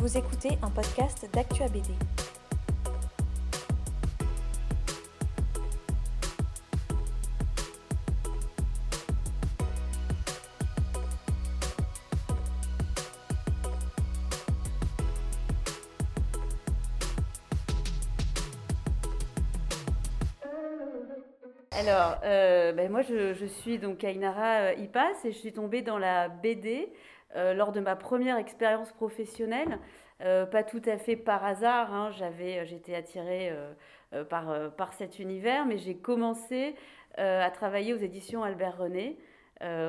Vous écoutez un podcast d'Actua BD. Alors, euh, ben moi, je, je suis donc Ainara euh, Ipas et je suis tombée dans la BD euh, lors de ma première expérience professionnelle. Euh, pas tout à fait par hasard, hein, j'avais, j'étais attirée euh, par, par cet univers, mais j'ai commencé à travailler aux éditions Albert René.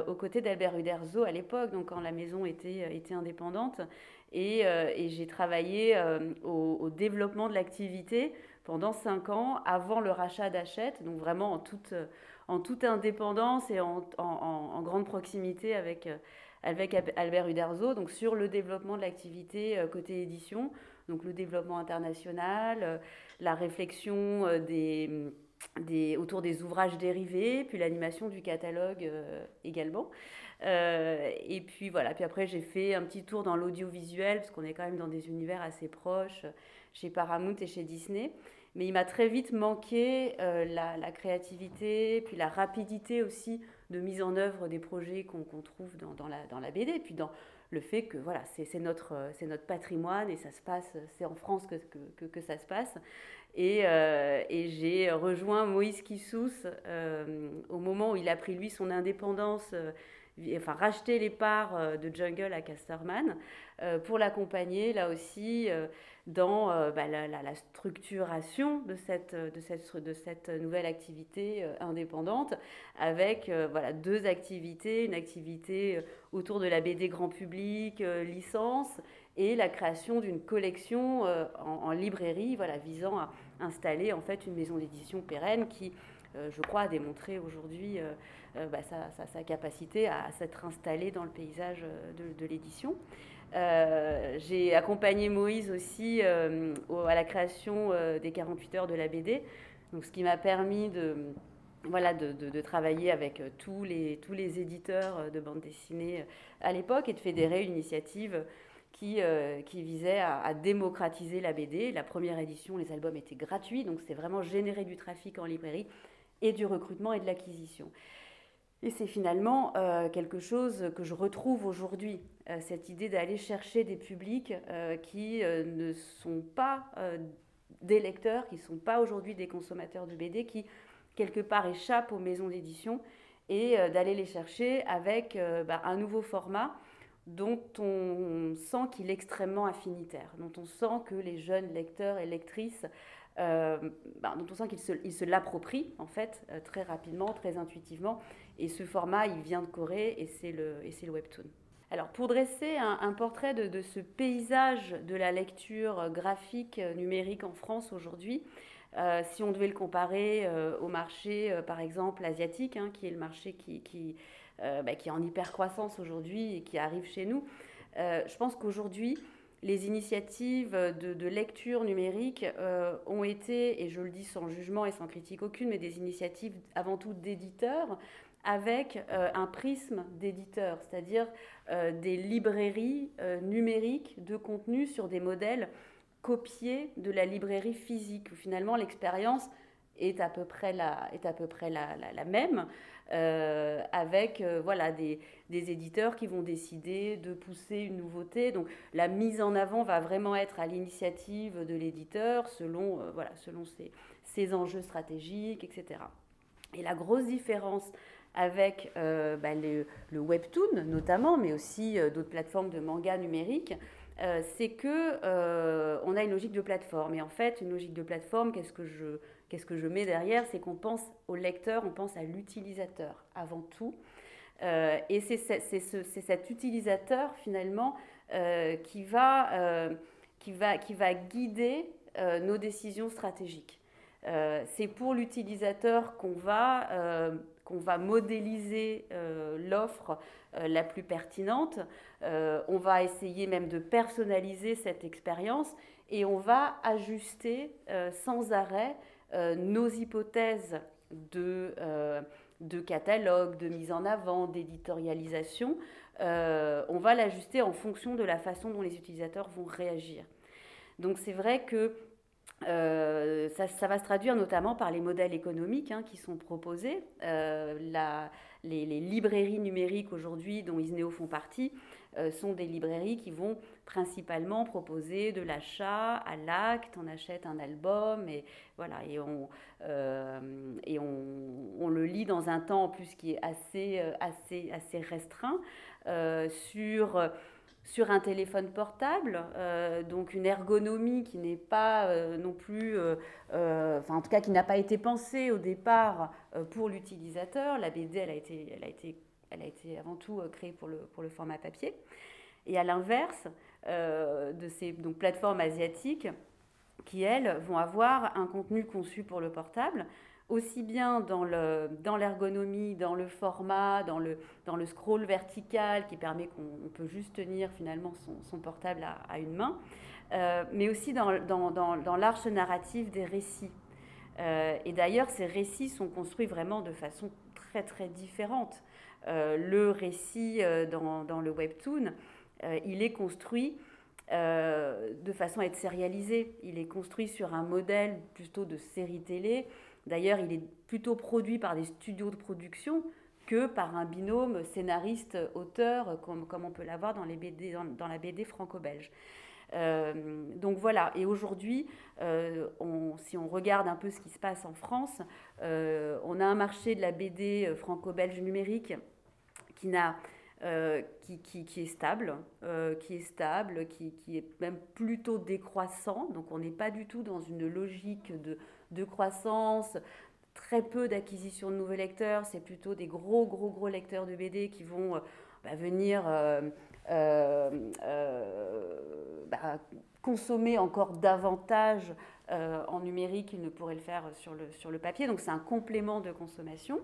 aux côtés d'Albert Uderzo à l'époque, donc quand la maison était, était indépendante. Et, j'ai travaillé au, développement de l'activité pendant cinq ans avant le rachat d'Hachette, donc vraiment en toute, en toute indépendance et en, en grande proximité avec, avec Albert Uderzo, donc sur le développement de l'activité euh, côté édition, donc le développement international, euh, la réflexion euh, des, des, autour des ouvrages dérivés, puis l'animation du catalogue également. Et puis voilà, puis après j'ai fait un petit tour dans l'audiovisuel, parce qu'on est quand même dans des univers assez proches, chez Paramount et chez Disney. Mais il m'a très vite manqué la, la, créativité, puis la rapidité aussi de mise en œuvre des projets qu'on qu trouve dans, la, BD, puis dans le fait que voilà, c'est notre, notre patrimoine et ça se passe, c'est en France que, que, que, ça se passe. Et, euh, et j'ai rejoint Moïse Kissous euh, au moment où il a pris lui son indépendance. Euh, enfin racheter les parts euh, de Jungle à Casterman euh, pour l'accompagner là aussi euh, dans bah, la, structuration de cette, de, cette, de cette nouvelle activité indépendante avec voilà, deux activités, une activité autour de la BD grand public, licence, et la création d'une collection en, librairie voilà, visant à installer en fait une maison d'édition pérenne qui euh, je crois, a démontré aujourd'hui euh, euh, bah, sa, sa, capacité à, à s'être installé dans le paysage de, de l'édition. Euh, j'ai accompagné Moïse aussi euh, à la création euh, des 48 heures de la BD, donc ce qui m'a permis de, voilà, de, travailler avec tous les, tous les éditeurs de bande dessinée à l'époque et de fédérer une initiative qui, qui visait à, démocratiser la BD. La première édition, les albums étaient gratuits, donc c'est vraiment générer du trafic en librairie et du recrutement et de l'acquisition. Et c'est finalement quelque chose que je retrouve aujourd'hui, cette idée d'aller chercher des publics euh, qui euh, ne sont pas euh, des lecteurs, qui ne sont pas aujourd'hui des consommateurs de BD, qui quelque part échappent aux maisons d'édition, et euh, d'aller les chercher avec bah, un nouveau format dont on sent qu'il est extrêmement affinitaire, dont on sent que les jeunes lecteurs et lectrices euh, bah, dont on sent qu'il se, il se l'approprie en fait euh, très rapidement, très intuitivement. Et ce format, il vient de Corée et c'est le webtoon. Alors pour dresser un, portrait de, ce paysage de la lecture graphique numérique en France aujourd'hui, euh, si on devait le comparer euh, au marché, euh, par exemple, asiatique, hein, qui est le marché euh, bah, qui est en hyper croissance aujourd'hui et qui arrive chez nous, je pense qu'aujourd'hui, les initiatives de, lecture numérique euh, ont été, et je le dis sans jugement et sans critique aucune, mais des initiatives avant tout d'éditeurs avec euh, un prisme d'éditeurs, c'est-à-dire euh, des librairies euh, numériques de contenu sur des modèles copiés de la librairie physique, où finalement l'expérience est à peu près la, est à peu près la, la, même, avec voilà, des, des éditeurs qui vont décider de pousser une nouveauté. Donc la mise en avant va vraiment être à l'initiative de l'éditeur selon, voilà, selon ses, ses enjeux stratégiques, etc. Et la grosse différence avec euh, bah, le, webtoon notamment, mais aussi euh, d'autres plateformes de manga numérique, euh, c'est que on a une logique de plateforme. Et en fait, une logique de plateforme, qu'est-ce que je qu'est-ce que je mets derrière? C'est qu'on pense au lecteur, on pense à l'utilisateur avant tout. Et c'est ce, cet utilisateur finalement qui, va, qui, va, qui va guider nos décisions stratégiques. C'est pour l'utilisateur qu'on va, qu'on va modéliser l'offre la plus pertinente. on va essayer même de personnaliser cette expérience et on va ajuster sans arrêt euh, nos hypothèses de, euh, de catalogue, de mise en avant, d'éditorialisation on va l'ajuster en fonction de la façon dont les utilisateurs vont réagir. Donc c'est vrai que ça, va se traduire notamment par les modèles économiques hein, qui sont proposés. La, les, librairies numériques aujourd'hui dont Isneo font partie euh, sont des librairies qui vont principalement proposer de l'achat à l'acte, on achète un album et voilà et on euh, on, le lit dans un temps en plus qui est assez euh, assez assez restreint sur sur un téléphone portable, euh, donc une ergonomie qui n'est pas euh, non plus, euh, enfin en tout cas qui n'a pas été pensée au départ pour l'utilisateur. La BD, elle a été, elle a été, elle a été avant tout créée pour le, pour le format papier. Et à l'inverse de ces donc, plateformes asiatiques, qui elles vont avoir un contenu conçu pour le portable, aussi bien dans l'ergonomie, dans, le format, dans le, scroll vertical qui permet qu'on peut juste tenir finalement son, portable à, une main, euh, mais aussi dans l'arche narrative des récits. Euh, et d'ailleurs, ces récits sont construits vraiment de façon très très différente. Euh, le récit dans, dans, le webtoon, il est construit de façon à être sérialisé. Il est construit sur un modèle plutôt de série télé D'ailleurs, il est plutôt produit par des studios de production que par un binôme scénariste-auteur, comme, comme, on peut l'avoir dans, dans, la BD franco-belge. Euh, donc voilà, et aujourd'hui, euh, si on regarde un peu ce qui se passe en France, euh, on a un marché de la BD franco-belge numérique qui, qui, qui, qui, est stable, qui est stable, qui, qui, est même plutôt décroissant. Donc on n'est pas du tout dans une logique de de croissance, très peu d'acquisition de nouveaux lecteurs, c'est plutôt des gros, gros, gros lecteurs de BD qui vont euh, bah, venir euh, euh, bah, consommer encore davantage en numérique qu'ils ne pourraient le faire sur le, sur le papier. Donc c'est un complément de consommation.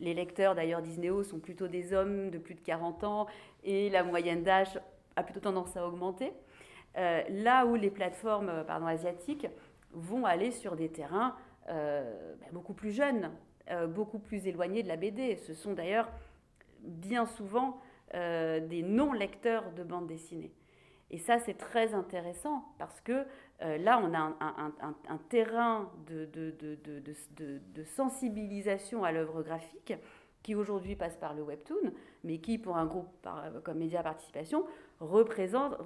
Les lecteurs d'ailleurs Disney sont plutôt des hommes de plus de 40 ans et la moyenne d'âge a plutôt tendance à augmenter. là où les plateformes pardon, asiatiques vont aller sur des terrains euh, ben, beaucoup plus jeunes, euh, beaucoup plus éloignés de la BD. Ce sont d'ailleurs bien souvent euh, des non-lecteurs de bande dessinée. Et ça, c'est très intéressant parce que là, on a un, terrain de, sensibilisation à l'œuvre graphique qui aujourd'hui passe par le webtoon, mais qui, pour un groupe comme Média Participation, représente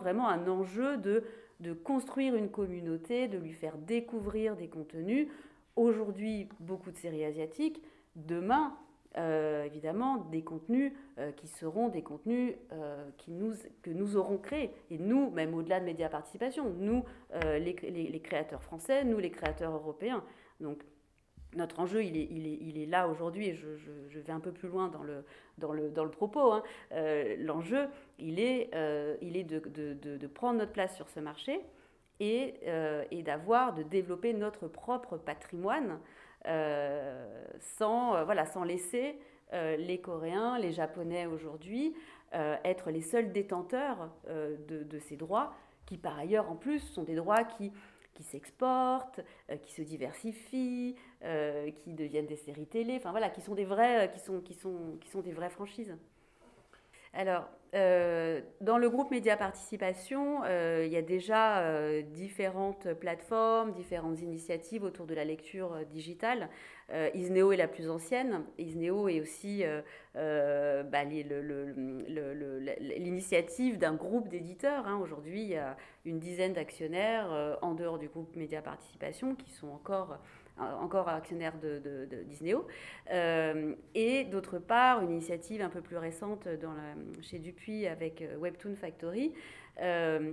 vraiment un enjeu de de construire une communauté, de lui faire découvrir des contenus. Aujourd'hui, beaucoup de séries asiatiques. Demain, euh, évidemment, des contenus euh, qui seront des contenus euh, que nous aurons créés. Et nous, même au-delà de Média Participation, nous, les, les, créateurs français, nous, les créateurs européens. Donc, notre enjeu, il est, là aujourd'hui, et je, vais un peu plus loin dans le, propos. Hein. Euh, l'enjeu, il est, euh, de, prendre notre place sur ce marché et, euh, d'avoir, de développer notre propre patrimoine sans, laisser les Coréens, les Japonais aujourd'hui être les seuls détenteurs de ces droits qui, par ailleurs, en plus, sont des droits qui qui s'exportent, euh, qui se diversifient, euh, qui deviennent des séries télé, enfin voilà, qui sont des euh, qui sont, qui sont, qui sont des vraies franchises. Alors, euh, dans le groupe Média Participation, euh, il y a déjà euh, différentes plateformes, différentes initiatives autour de la lecture digitale. Isneo est la plus ancienne. Isneo est aussi bah, l'initiative d'un groupe d'éditeurs. Hein. Aujourd'hui, il y a une dizaine d'actionnaires en dehors du groupe Média Participation qui sont encore encore actionnaire de, de, euh, et d'autre part, une initiative un peu plus récente chez Dupuis avec euh, Webtoon Factory. Euh,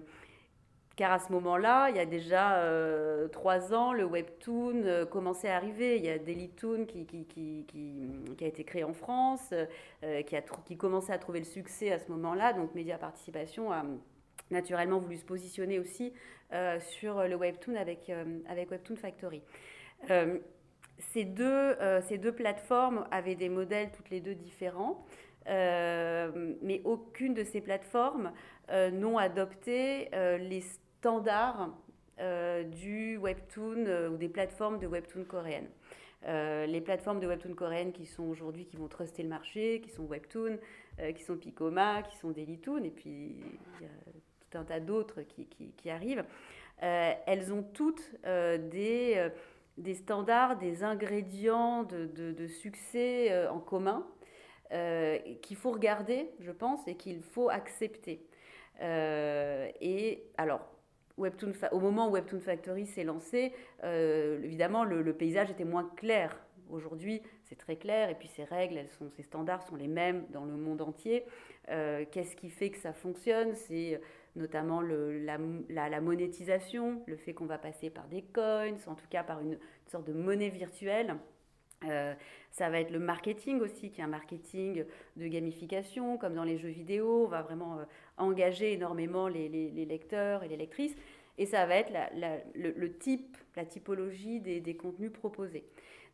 car à ce moment-là, il y a déjà trois ans, le webtoon commençait à arriver. Il y a Dailytoon qui, qui, a été créé en France, qui, a qui commençait à trouver le succès à ce moment-là. Donc Média Participation a naturellement voulu se positionner aussi sur le webtoon avec Webtoon Factory. Euh, ces, deux, euh, ces deux plateformes avaient des modèles toutes les deux différents, euh, mais aucune de ces plateformes n'ont adopté les standards du webtoon ou des plateformes de webtoon coréennes. les plateformes de webtoon coréennes qui sont aujourd'hui, qui vont truster le marché, qui sont webtoon, qui sont Picoma, qui sont Delitoon, et puis il y a tout un tas d'autres qui, arrivent. elles ont toutes des, des standards, des ingrédients de, de, succès en commun qu'il faut regarder, je pense, et qu'il faut accepter. et alors, Webtoon au moment où Webtoon Factory s'est lancé, euh, évidemment, le, paysage était moins clair. Aujourd'hui, c'est très clair, et puis ces règles, ces standards sont les mêmes dans le monde entier. Euh, qu'est-ce qui fait que ça fonctionne? C'est notamment la, la, monétisation, le fait qu'on va passer par des coins, en tout cas par une, sorte de monnaie virtuelle. Euh, ça va être le marketing aussi, qui est un marketing de gamification, comme dans les jeux vidéo. On va vraiment engager énormément les, lecteurs et les lectrices. Et ça va être le, type, la typologie des, contenus proposés.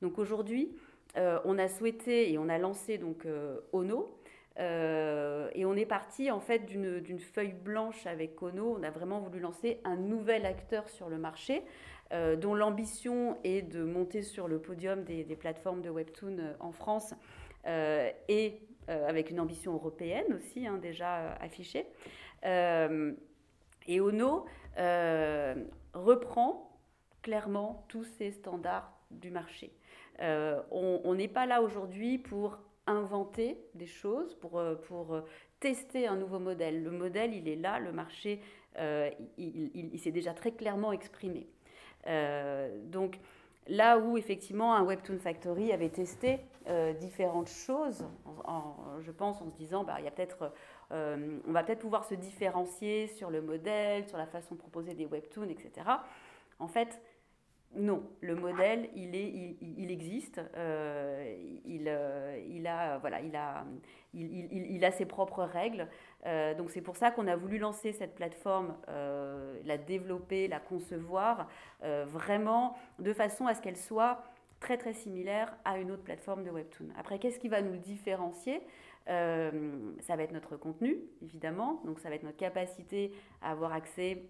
Donc aujourd'hui, euh, on a souhaité et on a lancé donc euh, Ono. Euh, et on est parti en fait d'une feuille blanche avec Ono. On a vraiment voulu lancer un nouvel acteur sur le marché, dont l'ambition est de monter sur le podium des, plateformes de webtoon en France et euh, avec une ambition européenne aussi, hein, déjà euh, affichée. Euh, et Ono reprend clairement tous ces standards du marché. on n'est pas là aujourd'hui pour inventer des choses, pour, pour tester un nouveau modèle. Le modèle, il est là, le marché, il, il s'est déjà très clairement exprimé. donc, Là où effectivement un Webtoon Factory avait testé euh, différentes choses, je pense en se disant, bah, il y a peut-être, euh, on va peut-être pouvoir se différencier sur le modèle, sur la façon de proposer des webtoons, etc. En fait, non, le modèle, il, est, il, existe, euh, il, il, a, voilà, il, a, il, a ses propres règles. Euh, donc c'est pour ça qu'on a voulu lancer cette plateforme, euh, la développer, la concevoir, vraiment de façon à ce qu'elle soit très très similaire à une autre plateforme de Webtoon. Après, qu'est-ce qui va nous différencier? Ça va être notre contenu, évidemment, donc ça va être notre capacité à avoir accès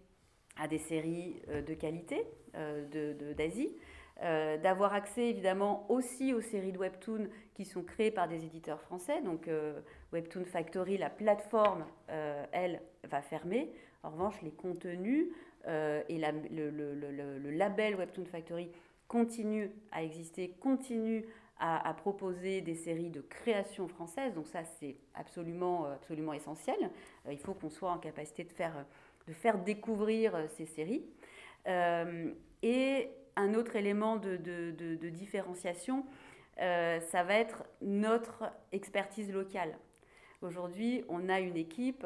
à des séries euh, de qualité euh, d'Asie, de, euh, d'avoir accès évidemment aussi aux séries de Webtoon qui sont créées par des éditeurs français. Donc Webtoon Factory, la plateforme, elle, va fermer. En revanche, les contenus et le, label Webtoon Factory continue à exister, continue à, à, proposer des séries de création française. Donc ça, c'est absolument, absolument essentiel. il faut qu'on soit en capacité de faire de faire découvrir euh, ces séries. Euh, et un autre élément de, de, différenciation, euh, ça va être notre expertise locale. Aujourd'hui, on a une équipe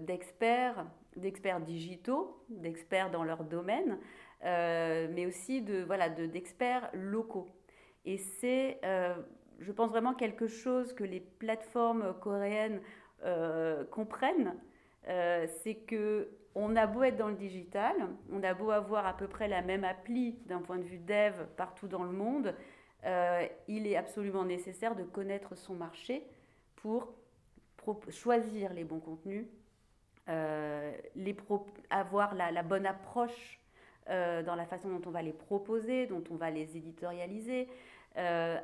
d'experts, d'experts digitaux, d'experts dans leur domaine, mais aussi de voilà d'experts locaux. Et c'est, je pense vraiment quelque chose que les plateformes coréennes comprennent, c'est que on a beau être dans le digital, on a beau avoir à peu près la même appli d'un point de vue dev partout dans le monde, euh, il est absolument nécessaire de connaître son marché pour choisir les bons contenus, euh, les avoir la, bonne approche euh, dans la façon dont on va les proposer, dont on va les éditorialiser,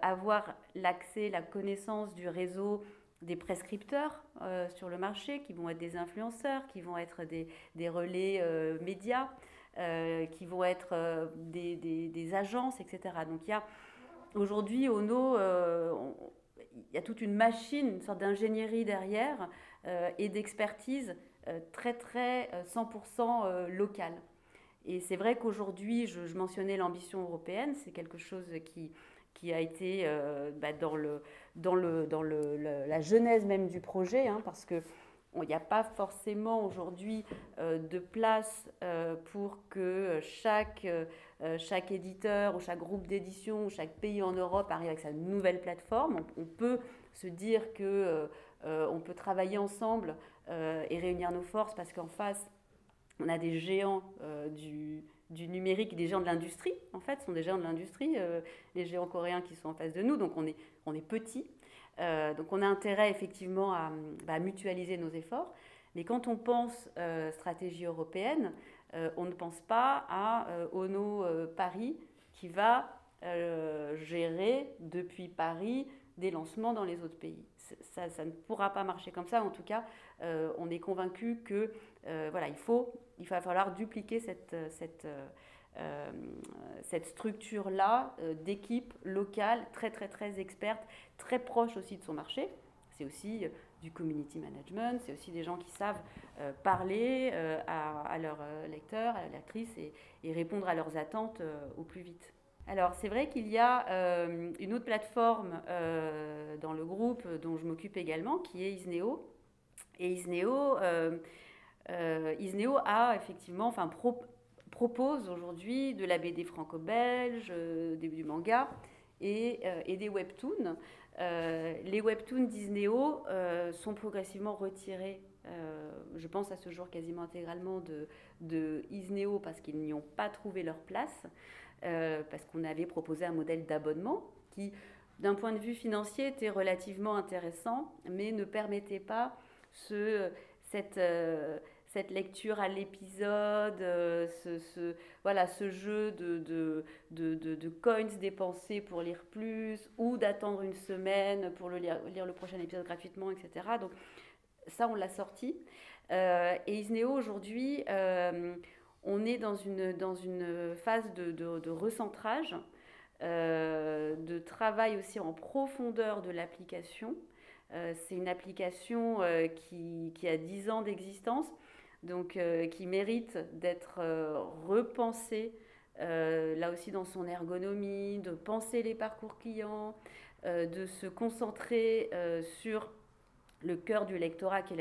avoir l'accès, la connaissance du réseau des prescripteurs euh, sur le marché, qui vont être des influenceurs, qui vont être des, des relais euh, médias, euh, qui vont être des, des, agences, etc. Donc il y a aujourd'hui, Ono, il y a toute une machine, une sorte d'ingénierie derrière et d'expertise très, très 100% locale. Et c'est vrai qu'aujourd'hui, je, je, mentionnais l'ambition européenne, c'est quelque chose qui, qui a été bah, dans le dans, le, dans le, la genèse même du projet, hein, parce que il n'y a pas forcément aujourd'hui euh, de place euh, pour que chaque, euh, chaque éditeur ou chaque groupe d'édition ou chaque pays en Europe arrive avec sa nouvelle plateforme. On, peut se dire que on peut travailler ensemble et réunir nos forces parce qu'en face, on a des géants du, du numérique, des géants de l'industrie, en fait, sont des géants de l'industrie, les géants coréens qui sont en face de nous, donc on est, on est petit. Euh, donc on a intérêt effectivement à, bah, mutualiser nos efforts. Mais quand on pense euh, stratégie européenne, euh, on ne pense pas à Ono Paris qui va gérer depuis Paris des lancements dans les autres pays. Ça, ça, ne pourra pas marcher comme ça. En tout cas, on est convaincu que voilà, il faut, il va falloir dupliquer cette, cette euh, cette structure-là euh, d'équipe locale très très très experte, très proche aussi de son marché. C'est aussi euh, du community management, c'est aussi des gens qui savent parler à, leurs lecteurs, à leurs lectrices et, répondre à leurs attentes au plus vite. Alors c'est vrai qu'il y a une autre plateforme dans le groupe dont je m'occupe également qui est Isneo. Et Isneo, Isneo a effectivement enfin, propose aujourd'hui de la BD franco-belge, euh, du manga et, euh, et des webtoons. Euh, les webtoons Disneyo sont progressivement retirés, je pense à ce jour quasiment intégralement de, de Isneo parce qu'ils n'y ont pas trouvé leur place, parce qu'on avait proposé un modèle d'abonnement qui, d'un point de vue financier, était relativement intéressant, mais ne permettait pas ce, cette cette lecture à l'épisode, euh, ce, voilà, ce jeu de, de, coins dépensés pour lire plus, ou d'attendre une semaine pour lire, le prochain épisode gratuitement, etc. Donc ça, on l'a sorti. Euh, et Isneo, aujourd'hui, euh, on est dans une, dans une phase de, recentrage, de travail aussi en profondeur de l'application. c'est une application qui, qui, a 10 ans d'existence donc euh, qui mérite d'être euh, repensé euh, là aussi dans son ergonomie, de penser les parcours clients, de se concentrer sur le cœur du lectorat qui,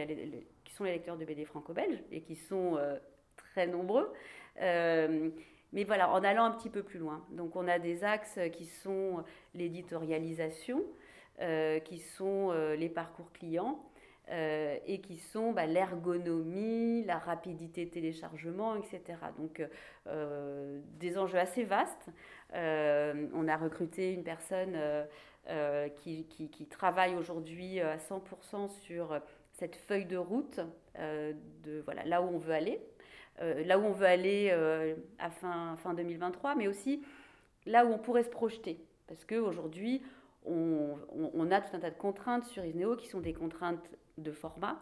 qui, sont les lecteurs de BD franco-belge et qui sont très nombreux. mais voilà, en allant un petit peu plus loin. Donc on a des axes qui sont l'éditorialisation, qui sont les parcours clients, euh, et qui sont bah, l'ergonomie, la rapidité de téléchargement, etc. Donc euh, des enjeux assez vastes. Euh, on a recruté une personne qui, travaille aujourd'hui à 100% sur cette feuille de route de voilà, là où on veut aller. là où on veut aller à fin, fin 2023, mais aussi là où on pourrait se projeter. Parce qu'aujourd'hui, on, a tout un tas de contraintes sur Isneo qui sont des contraintes de format.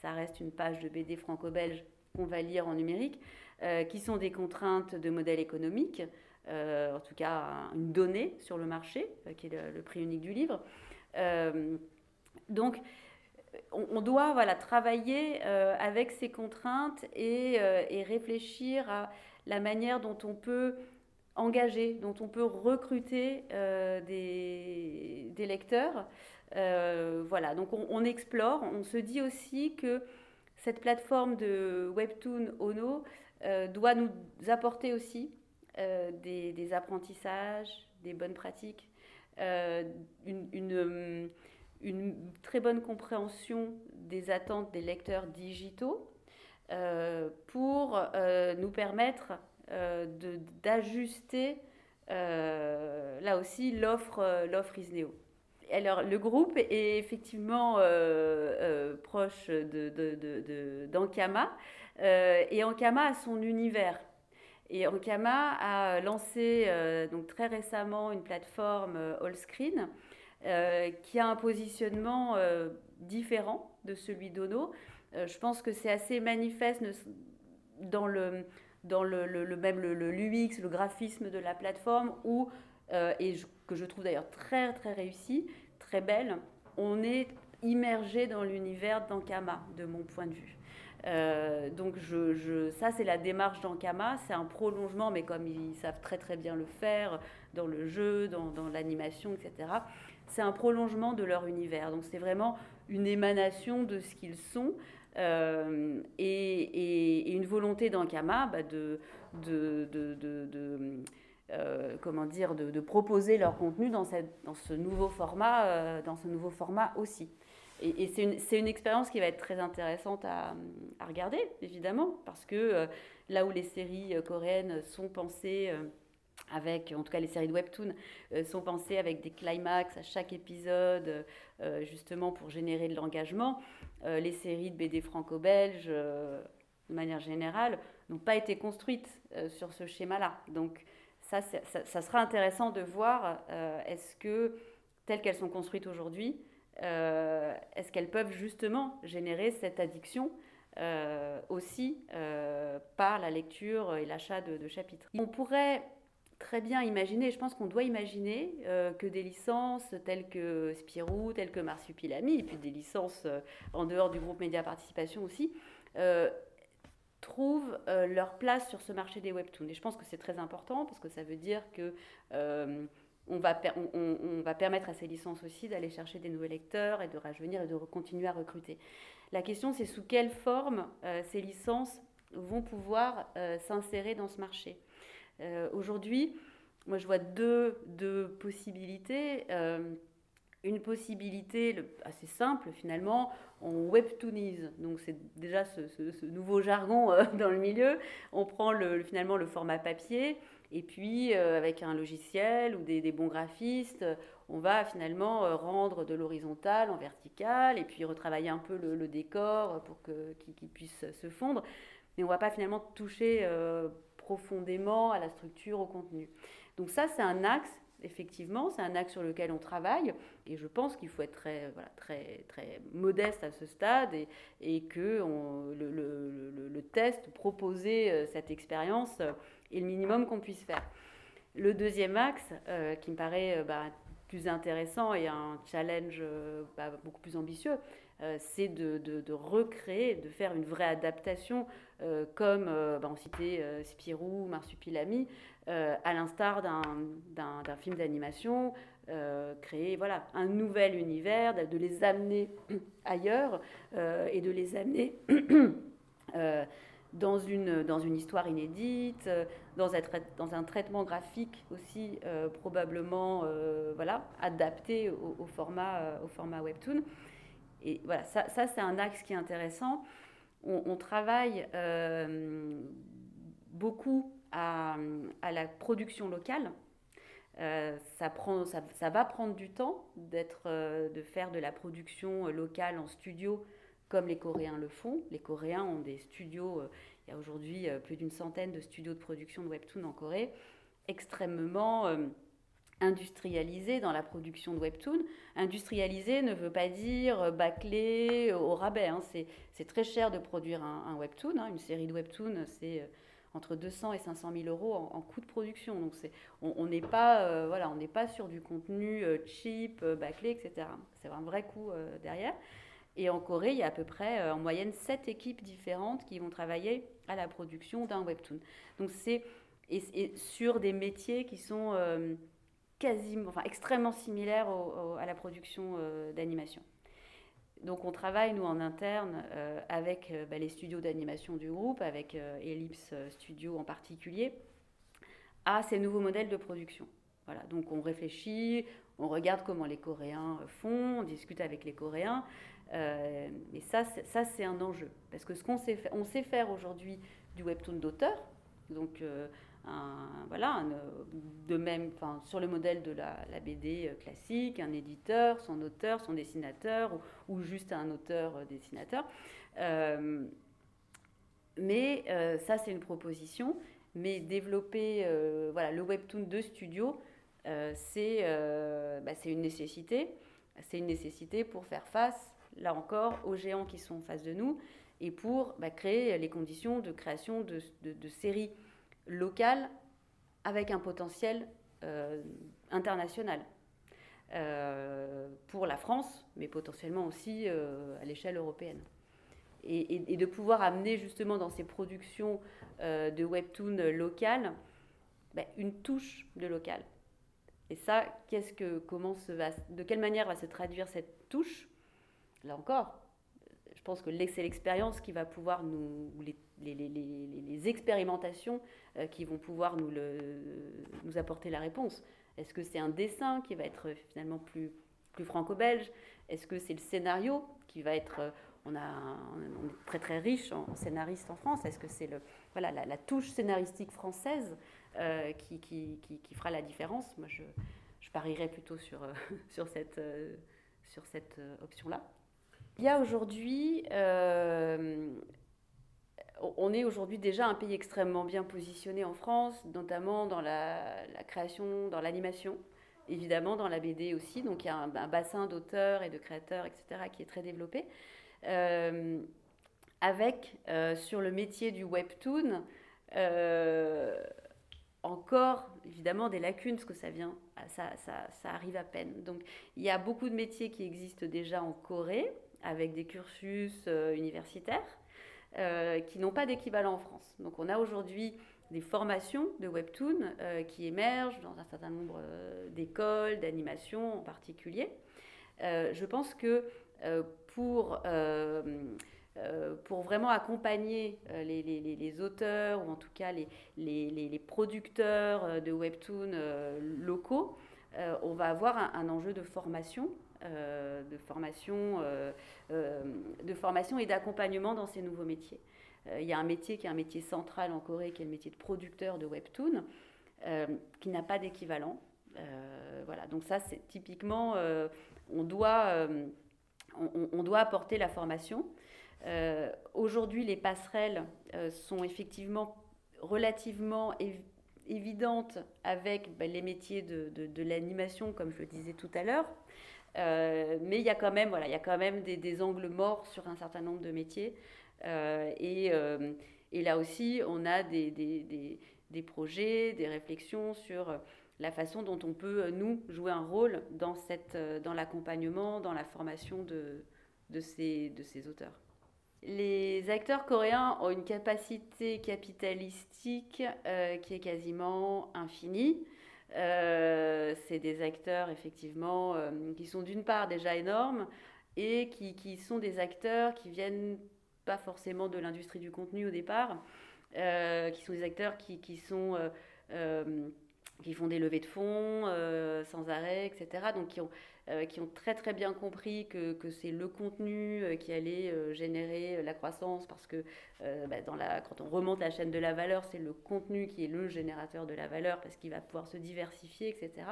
Ça reste une page de BD franco-belge qu'on va lire en numérique, euh, qui sont des contraintes de modèle économique, euh, en tout cas une donnée sur le marché, euh, qui est le, prix unique du livre. donc, on, doit voilà, travailler avec ces contraintes et, réfléchir à la manière dont on peut engager, dont on peut recruter des, des, lecteurs euh, voilà, donc on, explore. On se dit aussi que cette plateforme de Webtoon Ono euh, doit nous apporter aussi euh, des, apprentissages, des bonnes pratiques, une, une, très bonne compréhension des attentes des lecteurs digitaux pour nous permettre d'ajuster là aussi l'offre l'offre Isneo alors, le groupe est effectivement euh, euh, proche d'Ankama de, de, euh, et Ankama a son univers. Et Ankama a lancé donc très récemment une plateforme Allscreen qui a un positionnement différent de celui d'Ono. je pense que c'est assez manifeste dans le, dans le, le même le, l'UX, le graphisme de la plateforme, où, et que je trouve d'ailleurs très très réussi, très belle, on est immergé dans l'univers d'Ankama, de mon point de vue. Euh, donc je, ça, c'est la démarche d'Ankama, c'est un prolongement, mais comme ils savent très très bien le faire dans le jeu, dans, l'animation, etc., c'est un prolongement de leur univers. Donc c'est vraiment une émanation de ce qu'ils sont euh, et, une volonté d'Ankama bah, de, euh, comment dire, de, proposer leur contenu dans, dans, ce nouveau format, euh, dans ce nouveau format aussi. Et, c'est une, expérience qui va être très intéressante à, regarder, évidemment, parce que là où les séries coréennes sont pensées avec, en tout cas les séries de webtoon, sont pensées avec des climax à chaque épisode, justement pour générer de l'engagement, les séries de BD franco-belge, de manière générale, n'ont pas été construites sur ce schéma-là. Donc ça, ça, sera intéressant de voir euh, est-ce que telles qu'elles sont construites aujourd'hui, est-ce qu'elles peuvent justement générer cette addiction aussi par la lecture et l'achat de, de, chapitres? On pourrait très bien imaginer, je pense qu'on doit imaginer que des licences telles que Spirou, telles que Marsupilami, et puis des licences en dehors du groupe Média Participation aussi, trouvent euh, leur place sur ce marché des webtoons. Et je pense que c'est très important parce que ça veut dire que euh, on, va va permettre à ces licences aussi d'aller chercher des nouveaux lecteurs et de rajeunir et de continuer à recruter. La question, c'est sous quelle forme euh, ces licences vont pouvoir s'insérer dans ce marché? Aujourd'hui, moi, je vois deux, deux possibilités une possibilité assez simple finalement, on webtoonise. Donc c'est déjà ce, nouveau jargon euh, dans le milieu. On prend le, finalement le format papier et puis euh, avec un logiciel ou des, bons graphistes, on va finalement euh, rendre de l'horizontal en vertical et puis retravailler un peu le, décor pour qu'il puisse se fondre. Mais on ne va pas finalement toucher profondément à la structure, au contenu. Donc ça c'est un axe effectivement, c'est un axe sur lequel on travaille et je pense qu'il faut être très, voilà, très, très modeste à ce stade et, et que le, test, proposer euh, cette expérience euh, est le minimum qu'on puisse faire. Le deuxième axe, euh, qui me paraît bah, plus intéressant et un challenge bah, beaucoup plus ambitieux, c'est de, recréer, de faire une vraie adaptation, comme bah, on citait Spirou, Marsupilami, euh, à l'instar d'un film d'animation, euh, créer voilà, un nouvel univers, de, les amener ailleurs euh, et de les amener dans, une, dans une histoire inédite, dans un, dans un traitement graphique aussi probablement voilà, adapté au, format, au format webtoon. Et voilà, ça, ça c'est un axe qui est intéressant. On, travaille beaucoup à, la production locale. Euh, ça, prend, ça, va prendre du temps d'être, euh, de faire de la production locale en studio comme les Coréens le font. Les Coréens ont des studios, euh, il y a aujourd'hui plus d'une centaine de studios de production de webtoon en Corée, extrêmement industrialisés dans la production de webtoon. Industrialisé ne veut pas dire bâclé au rabais. Hein. C'est, très cher de produire un, webtoon. Hein. Une série de webtoon, c'est entre 200 et 500 000 euros en, coût de production. Donc on n'est pas, euh, voilà, pas sur du contenu euh, cheap, euh, bâclé, etc. C'est un vrai coût derrière. Et en Corée, il y a à peu près en moyenne 7 équipes différentes qui vont travailler à la production d'un webtoon. Donc c'est et, sur des métiers qui sont quasiment, enfin extrêmement similaires à la production d'animation. Donc on travaille, nous, en interne, euh, avec euh, bah, les studios d'animation du groupe, avec euh, Ellipse Studio en particulier, à ces nouveaux modèles de production. Voilà, donc on réfléchit, on regarde comment les Coréens font, on discute avec les Coréens. et ça, c'est un enjeu. Parce que ce qu'on sait, on sait faire aujourd'hui du webtoon d'auteur, donc voilà, de même, sur le modèle de la, BD euh, classique, un éditeur, son auteur, son dessinateur, ou, juste un auteur-dessinateur. Euh, euh, mais ça, c'est une proposition. Mais développer voilà, le webtoon de studio, c'est bah, une nécessité. C'est une nécessité pour faire face, là encore, aux géants qui sont en face de nous et pour bah, créer les conditions de création de, de séries local avec un potentiel euh, international. Euh, pour la France, mais potentiellement aussi euh, à l'échelle européenne. Et, de pouvoir amener justement dans ces productions de webtoon locales ben, une touche de local. Et ça, qu'est-ce que, comment se va, de quelle manière va se traduire cette touche? Là encore, pense que c'est l'expérience qui va pouvoir nous, les, les, les, les expérimentations euh, qui vont pouvoir nous, le, nous apporter la réponse. Est-ce que c'est un dessin qui va être finalement plus, plus franco-belge? Est-ce que c'est le scénario qui va être... Euh, on, a, on est très très riche en, scénaristes en France. Est-ce que c'est le, voilà, la, touche scénaristique française euh, qui, qui, qui, fera la différence? Moi, je, je parierais plutôt sur, sur cette, sur cette option-là. Il y a aujourd'hui on est aujourd'hui déjà un pays extrêmement bien positionné en France, notamment dans la, création, dans l'animation. évidemment dans la BD aussi. Donc il y a un, bassin d'auteurs et de créateurs, etc., qui est très développé. Euh, avec sur le métier du webtoon encore évidemment des lacunes parce que ça vient ça, ça, arrive à peine donc il y a beaucoup de métiers qui existent déjà en Corée avec des cursus universitaires qui n'ont pas d'équivalent en France donc on a aujourd'hui des formations de webtoon euh, qui émergent dans un certain nombre euh, d'écoles, d'animations en particulier. Euh, je pense que pour, pour vraiment accompagner les, auteurs ou en tout cas les, les producteurs de webtoon locaux, on va avoir un enjeu de formation de formation, de formation et d'accompagnement dans ces nouveaux métiers. Euh, il y a un métier qui est un métier central en Corée, qui est le métier de producteur de webtoon, euh, qui n'a pas d'équivalent. Euh, voilà, donc ça, c'est typiquement, on, doit, on, doit apporter la formation. Aujourd'hui, les passerelles sont effectivement relativement évidentes avec bah, les métiers de, de, l'animation, comme je le disais tout à l'heure. Mais il y a quand même, voilà, il y a quand même des, angles morts sur un certain nombre de métiers. Euh, et, euh, et, là aussi, on a des, projets, des réflexions sur la façon dont on peut, nous, jouer un rôle dans, cette, dans l'accompagnement, dans la formation de, ces, de ces auteurs. Les acteurs coréens ont une capacité capitalistique euh, qui est quasiment infinie. C'est des acteurs, effectivement, qui sont d'une part déjà énormes et qui, qui, sont des acteurs qui viennent pas forcément de l'industrie du contenu au départ, euh, qui sont des acteurs qui, qui sont, euh, euh, qui font des levées de fonds sans arrêt, etc. Donc qui ont, qui ont très très bien compris que, que c'est le contenu qui allait générer la croissance parce que bah, dans la, quand on remonte la chaîne de la valeur, c'est le contenu qui est le générateur de la valeur parce qu'il va pouvoir se diversifier, etc.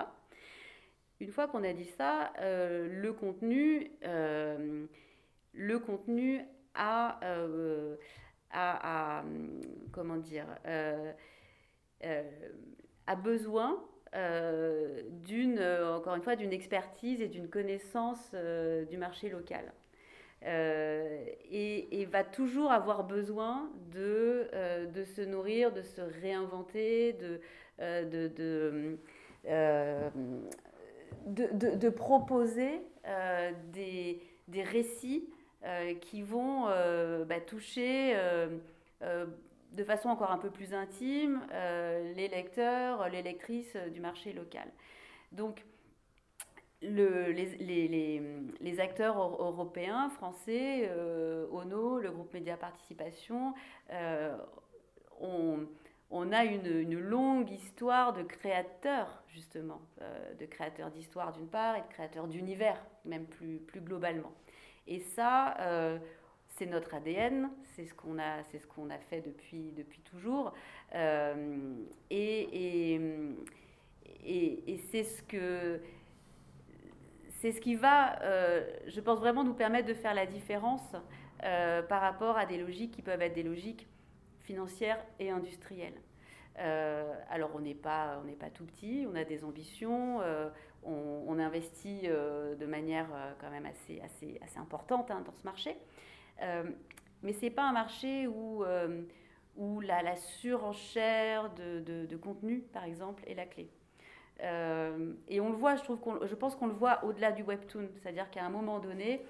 Une fois qu'on a dit ça, le contenu, le contenu euh, à, à, comment dire, euh, euh, a besoin encore une fois, d'une expertise et d'une connaissance du marché local. et, va toujours avoir besoin de, de se nourrir, de se réinventer, de, proposer des, récits euh, qui vont euh, bah, toucher euh, de façon encore un peu plus intime les lecteurs, les lectrices du marché local. Donc, le, les, les, les, acteurs européens, français, ONO, le groupe Média Participation, on, on, a une, une, longue histoire de créateurs, justement, de créateurs d'histoire d'une part et de créateurs d'univers, même plus, plus globalement. Et ça, euh, c'est notre ADN, c'est ce qu'on a, ce qu'on a fait depuis, depuis toujours. Euh, et, et, et, c'est ce que c'est ce qui va, euh, je pense vraiment nous permettre de faire la différence par rapport à des logiques qui peuvent être des logiques financières et industrielles. alors on n'est pas, pas tout petit, on a des ambitions, on, investit euh, de manière euh, quand même assez, assez, importante hein, dans ce marché. Euh, mais ce n'est pas un marché où, où la, surenchère de, contenu, par exemple, est la clé. Et on le voit, je, trouve je pense qu'on le voit au-delà du webtoon, c'est-à-dire qu'à un moment donné,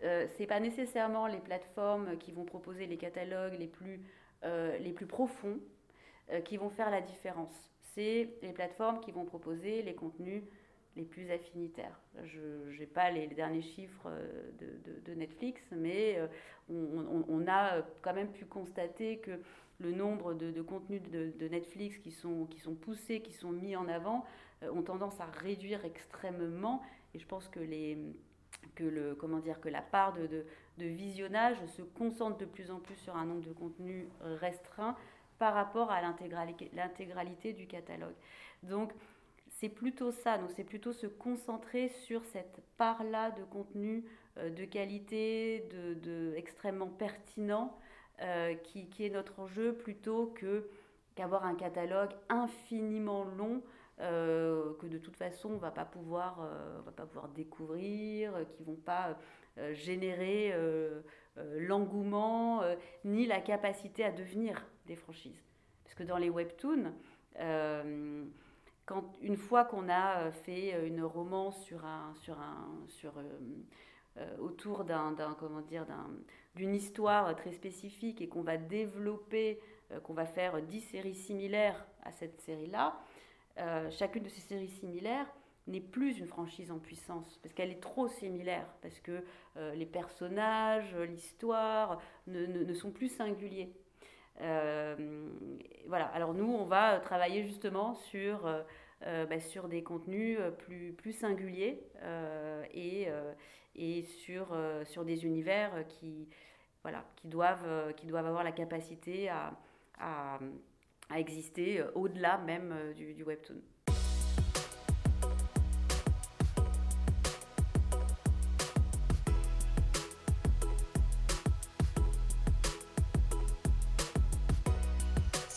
ce n'est pas nécessairement les plateformes qui vont proposer les catalogues les plus, les plus profonds qui vont faire la différence. C'est les plateformes qui vont proposer les contenus les plus affinitaires. Je n'ai pas les, derniers chiffres euh, de, Netflix, mais euh, on, a quand même pu constater que le nombre de, de contenus de, Netflix qui sont, qui sont poussés, qui sont mis en avant, euh, ont tendance à réduire extrêmement. Et je pense que, les, que, le, comment dire, que la part de, de visionnage se concentre de plus en plus sur un nombre de contenus restreints par rapport à l'intégralité du catalogue. Donc, c'est plutôt ça, c'est plutôt se concentrer sur cette part-là de contenu euh, de qualité, de, extrêmement pertinent, euh, qui, qui, est notre enjeu plutôt que qu'avoir un catalogue infiniment long que de toute façon on va pas pouvoir, va pas pouvoir découvrir, qui vont pas générer l'engouement ni la capacité à devenir des franchises. Parce que dans les webtoons, quand, une fois qu'on a fait une romance sur un, sur un, sur, autour d'un, comment dire, d'un, d'une histoire très spécifique et qu'on va développer, euh, qu'on va faire 10 séries similaires à cette série-là, euh, chacune de ces séries similaires n'est plus une franchise en puissance, parce qu'elle est trop similaire, parce que euh, les personnages, l'histoire ne, ne, sont plus singuliers. voilà, alors nous, on va travailler justement sur, bah, sur des contenus plus, plus singuliers et, et sur, sur des univers qui, voilà, qui, doivent, euh, qui doivent avoir la capacité à, à, exister euh, au-delà même euh, du, du webtoon.